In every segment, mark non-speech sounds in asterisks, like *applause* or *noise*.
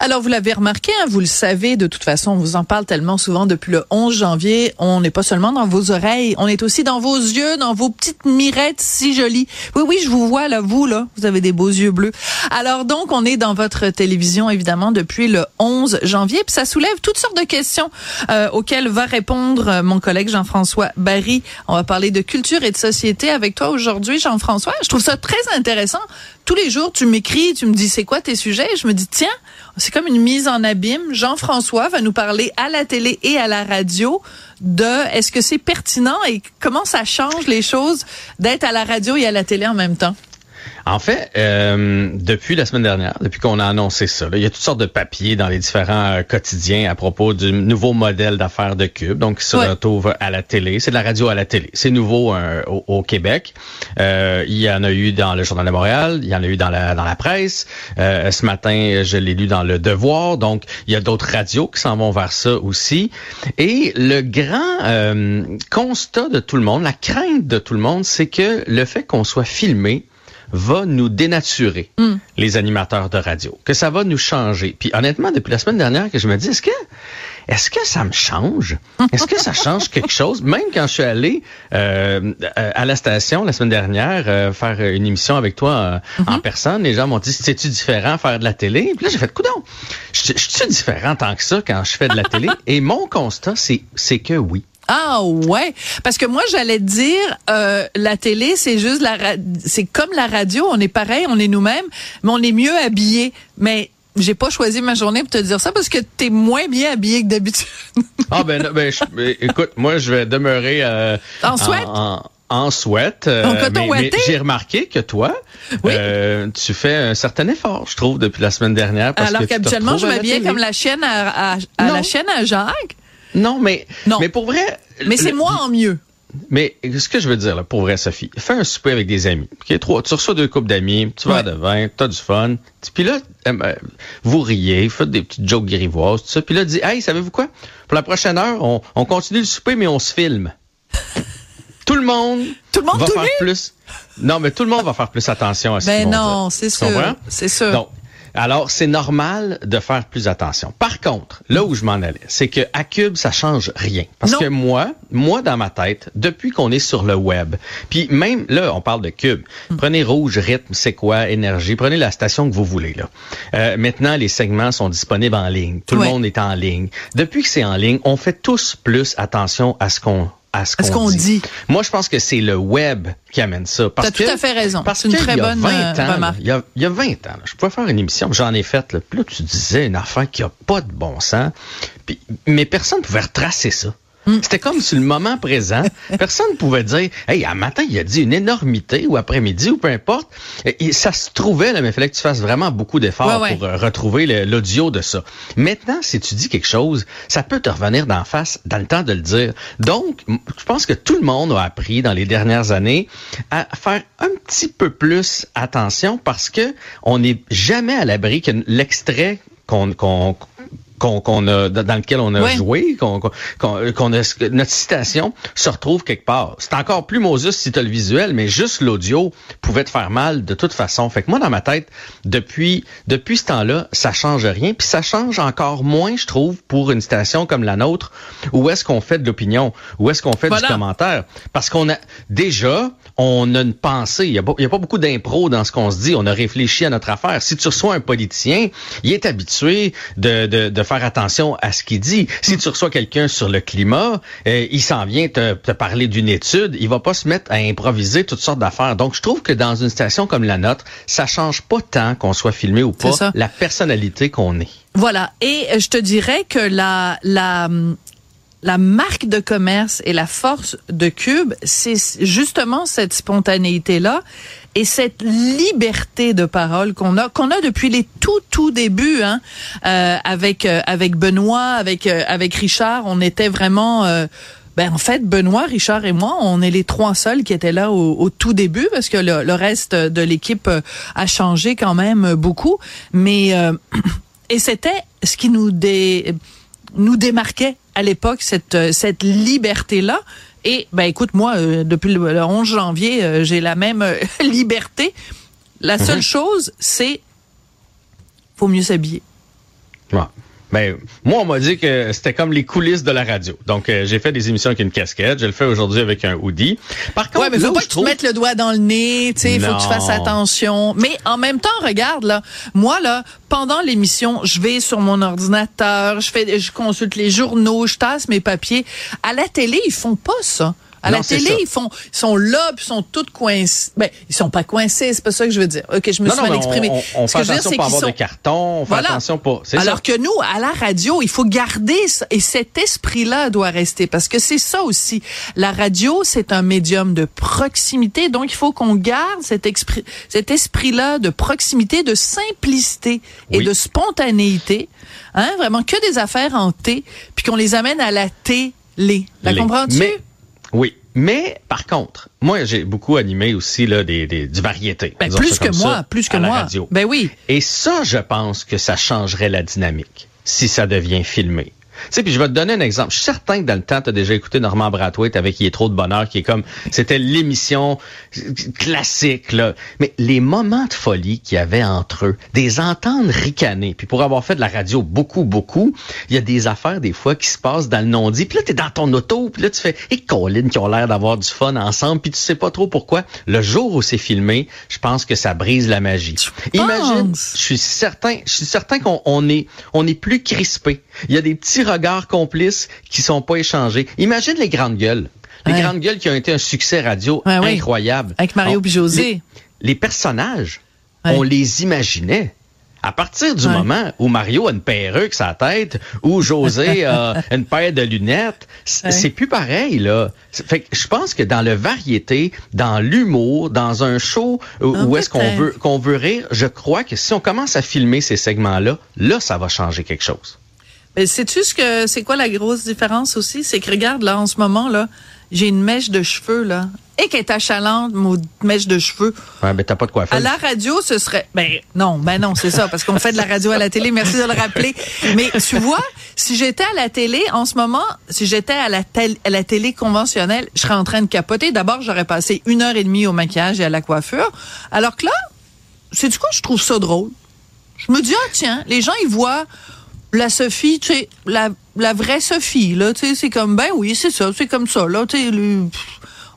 Alors, vous l'avez remarqué, hein, vous le savez, de toute façon, on vous en parle tellement souvent depuis le 11 janvier. On n'est pas seulement dans vos oreilles, on est aussi dans vos yeux, dans vos petites mirettes si jolies. Oui, oui, je vous vois là, vous, là, vous avez des beaux yeux bleus. Alors donc, on est dans votre télévision, évidemment, depuis le 11 janvier. Puis ça soulève toutes sortes de questions euh, auxquelles va répondre euh, mon collègue Jean-François Barry. On va parler de culture et de société avec toi aujourd'hui, Jean-François. Je trouve ça très intéressant. Tous les jours, tu m'écris, tu me dis c'est quoi tes sujets? Je me dis, tiens, c'est comme une mise en abîme. Jean-François va nous parler à la télé et à la radio de est-ce que c'est pertinent et comment ça change les choses d'être à la radio et à la télé en même temps? En fait, euh, depuis la semaine dernière, depuis qu'on a annoncé ça, il y a toutes sortes de papiers dans les différents euh, quotidiens à propos du nouveau modèle d'affaires de Cube. Donc, ça se retrouve à la télé. C'est de la radio à la télé. C'est nouveau euh, au, Québec. il y en a eu dans le Journal de Montréal. Il y en a eu dans la, dans la presse. ce matin, je l'ai lu dans Le Devoir. Donc, il y a d'autres radios qui s'en vont vers ça aussi. Et le grand constat de tout le monde, la crainte de tout le monde, c'est que le fait qu'on soit filmé, va nous dénaturer, hmm. les animateurs de radio, que ça va nous changer. Puis honnêtement, depuis la semaine dernière, que je me dis, est-ce que est-ce que ça me change? Est-ce que ça change *laughs* quelque chose? Même quand je suis allé euh, à la station la semaine dernière euh, faire une émission avec toi euh, en mm-hmm. personne, les gens m'ont dit, c'est-tu différent faire de la télé? Puis là, j'ai fait, coudon, je suis différent tant que ça quand je fais de la télé? *laughs* Et mon constat, c'est que oui. Ah ouais, parce que moi j'allais dire euh, la télé c'est juste la c'est comme la radio, on est pareil, on est nous-mêmes, mais on est mieux habillé. Mais j'ai pas choisi ma journée pour te dire ça parce que tu es moins bien habillé que d'habitude. *laughs* ah ben, ben, ben, écoute, moi je vais demeurer euh, en sweat? En, en sweat. Euh, mais, j'ai remarqué que toi, euh, tu fais un certain effort, je trouve, depuis la semaine dernière. Parce Alors qu'habituellement, je m'habillais comme la chienne à, à, à la chaîne à Jacques. Non, mais, mais pour vrai. Mais c'est moi en mieux. Mais ce que je veux dire, là, pour vrai, Sophie, fais un souper avec des amis. Okay? Trois, tu reçois deux coupes d'amis, tu vas de vin, tu as du fun. Puis là, euh, euh, vous riez, faites des petites jokes grivoises, tout ça. Puis là, dis, hey, savez-vous quoi? Pour la prochaine heure, on, on continue le souper, mais on se filme. *laughs* tout le monde, tout le monde va faire plus. Non, mais tout le monde va faire plus attention à ce Ben non, c'est sûr. C'est sûr. Donc, alors, c'est normal de faire plus attention. Par contre, là où je m'en allais, c'est que à Cube, ça change rien. Parce que moi, moi, dans ma tête, depuis qu'on est sur le web, puis même là, on parle de Cube. Hmm. Prenez Rouge, Rythme, c'est quoi, Énergie, prenez la station que vous voulez. là. Euh, maintenant, les segments sont disponibles en ligne. Tout le monde est en ligne. Depuis que c'est en ligne, on fait tous plus attention à ce qu'on à ce qu'on dit. Moi, je pense que c'est le web qui amène ça. Tu as tout à fait raison. Parce une très bonne 20 euh, ans, il, y a, il y a 20 ans, je pouvais faire une émission, j'en ai faite. Là, puis là, tu disais une affaire qui a pas de bon sens. Puis, mais personne ne pouvait retracer ça. Mm. C'était comme sur le moment présent. *laughs* Personne ne pouvait dire, hey, à matin, il a dit une énormité ou après-midi ou peu importe. Et ça se trouvait, là, mais il fallait que tu fasses vraiment beaucoup d'efforts pour euh, retrouver l'audio de ça. Maintenant, si tu dis quelque chose, ça peut te revenir d'en face dans le temps de le dire. Donc, je pense que tout le monde a appris dans les dernières années à faire un petit peu plus attention parce que on n'est jamais à l'abri que l'extrait qu'on qu'on a dans lequel on a joué, qu'on qu'on a notre citation se retrouve quelque part. C'est encore plus Moses si tu le visuel, mais juste l'audio pouvait te faire mal de toute façon. Fait que moi dans ma tête, depuis depuis ce temps-là, ça change rien, puis ça change encore moins, je trouve, pour une station comme la nôtre, où est-ce qu'on fait de l'opinion, où est-ce qu'on fait du commentaire, parce qu'on a déjà on a une pensée. Il y a pas, il y a pas beaucoup d'impro dans ce qu'on se dit. On a réfléchi à notre affaire. Si tu reçois un politicien, il est habitué de, de, de faire attention à ce qu'il dit. Si tu reçois quelqu'un sur le climat, euh, il s'en vient te, te parler d'une étude, il va pas se mettre à improviser toutes sortes d'affaires. Donc, je trouve que dans une station comme la nôtre, ça change pas tant qu'on soit filmé ou pas la personnalité qu'on est. Voilà. Et je te dirais que la, la, la marque de commerce et la force de Cube, c'est justement cette spontanéité-là et cette liberté de parole qu'on a qu'on a depuis les tout tout débuts hein, euh, avec euh, avec Benoît, avec euh, avec Richard, on était vraiment ben en fait, Benoît, Richard et moi, on est les trois seuls qui étaient là au, tout début parce que le, reste de l'équipe euh, a changé quand même beaucoup. Mais euh, *clears throat* et c'était ce qui nous dé, nous démarquait à l'époque cette euh, cette liberté là. Et ben écoute, moi, depuis le, 11 janvier, j'ai la même *laughs* liberté. La seule mhm. chose, c'est faut mieux s'habiller. Ouais. Ben, moi, on m'a dit que c'était comme les coulisses de la radio. Donc, euh, j'ai fait des émissions avec une casquette. Je le fais aujourd'hui avec un hoodie. Par contre, ouais, mais faut pas que tu mettes le doigt dans le nez. Tu sais, faut que tu fasses attention. Mais en même temps, regarde là, moi là, pendant l'émission, je vais sur mon ordinateur, je fais, je consulte les journaux, je tasse mes papiers. À la télé, ils font pas ça. À la télé, ils font, ils sont là, puis sont tous coincés. Ben, ils sont pas coincés, c'est pas ça que je veux dire. Ok, je me suis mal exprimé. On, on fait attention pour avoir de carton, on fait attention pour. Alors que nous, à la radio, il faut garder ça, et cet esprit-là doit rester parce que c'est ça aussi. La radio, c'est un médium de proximité, donc il faut qu'on garde cet esprit, cet esprit-là de proximité, de simplicité et de spontanéité. Hein, vraiment que des affaires en T, puis qu'on les amène à la télé. La comprends-tu? Oui. Mais par contre, moi j'ai beaucoup animé aussi là des, des du variété. Ben, plus que moi, plus que moi. Radio. Ben oui. Et ça, je pense que ça changerait la dynamique si ça devient filmé. Tu sais, puis je vais te donner un exemple. Je suis certain que dans le temps, tu as déjà écouté Normand Brathwaite avec Il est trop de bonheur, qui est comme, c'était l'émission classique, là. Mais les moments de folie qu'il y avait entre eux, des entendre ricaner, puis pour avoir fait de la radio beaucoup, beaucoup, il y a des affaires, des fois, qui se passent dans le non-dit. Puis là, t'es dans ton auto, puis là, tu fais, et Colin, qui ont l'air d'avoir du fun ensemble, puis tu sais pas trop pourquoi. Le jour où c'est filmé, je pense que ça brise la magie. Imagine, je suis certain, je suis certain qu'on on est, on est plus crispé. Il y a des petits regards complices qui sont pas échangés. Imagine les grandes gueules. Les grandes gueules qui ont été un succès radio incroyable. Avec Mario et José. Les, personnages, on les imaginait. À partir du moment où Mario a une perruque sa tête, ou José a *laughs* une paire de lunettes, c'est plus pareil là. Fait je pense que dans le variété, dans l'humour, dans un show où, est-ce qu'on veut qu'on veut rire, je crois que si on commence à filmer ces segments-là, là ça va changer quelque chose. Mais sais-tu ce que c'est quoi la grosse différence aussi? C'est que regarde, là, en ce moment, là, j'ai une mèche de cheveux, là. Et qu'elle est achalante, mon mèche de cheveux. Ouais, mais t'as pas de quoi faire. À la radio, ce serait, ben, non, ben non, c'est ça, parce qu'on fait de la radio à la télé, merci de le rappeler. Mais tu vois, si j'étais à la télé, en ce moment, si j'étais à la, à la télé conventionnelle, je serais en train de capoter. D'abord, j'aurais passé une heure et demie au maquillage et à la coiffure. Alors que là, c'est du coup, je trouve ça drôle. Je me dis, ah, tiens, les gens, ils voient, la Sophie, tu sais, la, la vraie Sophie, là, tu sais, c'est comme, ben oui, c'est ça, c'est comme ça, là, tu sais,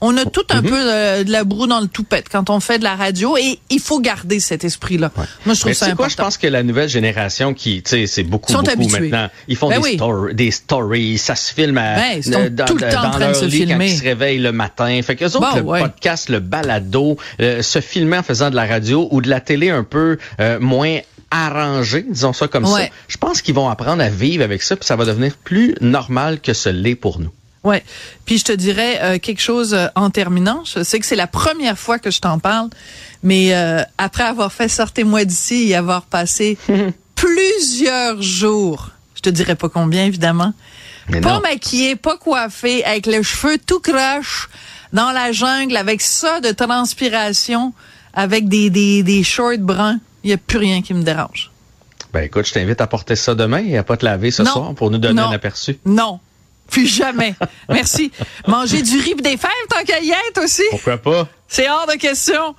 on a tout un mhm. peu de, la broue dans le toupette quand on fait de la radio et il faut garder cet esprit-là. Moi, je trouve ça important. quoi, je pense que la nouvelle génération qui, tu sais, c'est beaucoup, beaucoup maintenant. Ils font ben des, des, stories, ça se filme à, ben, dans, tout le temps en train de se filmer. quand ils se réveillent le matin. Fait que autres, bon, le podcast, le balado, euh, se filmer en faisant de la radio ou de la télé un peu euh, moins arrangé, disons ça comme ça. Je pense qu'ils vont apprendre à vivre avec ça, puis ça va devenir plus normal que ce l'est pour nous. Ouais. Puis je te dirais euh, quelque chose euh, en terminant. Je sais que c'est la première fois que je t'en parle, mais euh, après avoir fait sortez-moi d'ici et avoir passé *laughs* plusieurs jours, je te dirais pas combien évidemment, pas maquillé, pas coiffé, avec les cheveux tout croche dans la jungle, avec ça de transpiration, avec des des, des shorts bruns. Il n'y a plus rien qui me dérange. Ben écoute, je t'invite à porter ça demain et à pas te laver ce soir pour nous donner un aperçu. Non. Plus jamais. Merci. Manger du riz des fèves tant qu'à y être aussi. Pourquoi pas? C'est hors de question.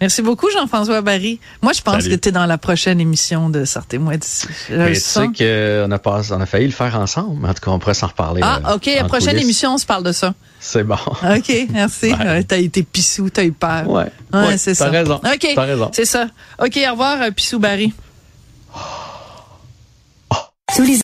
Merci beaucoup, Jean-François Barry. Moi, je pense que tu es dans la prochaine émission de Sortez-moi d'ici. tu sais qu'on a, pas, on a failli le faire ensemble. En tout cas, on pourrait s'en reparler. Ah, euh, OK. La prochaine émission, on se parle de ça. C'est bon. OK, merci. *laughs* t'as été pissou, t'as eu peur. Ouais. ouais, c'est ça. T'as raison. OK. T'as raison. C'est ça. OK, au revoir, euh, Pissou Barry.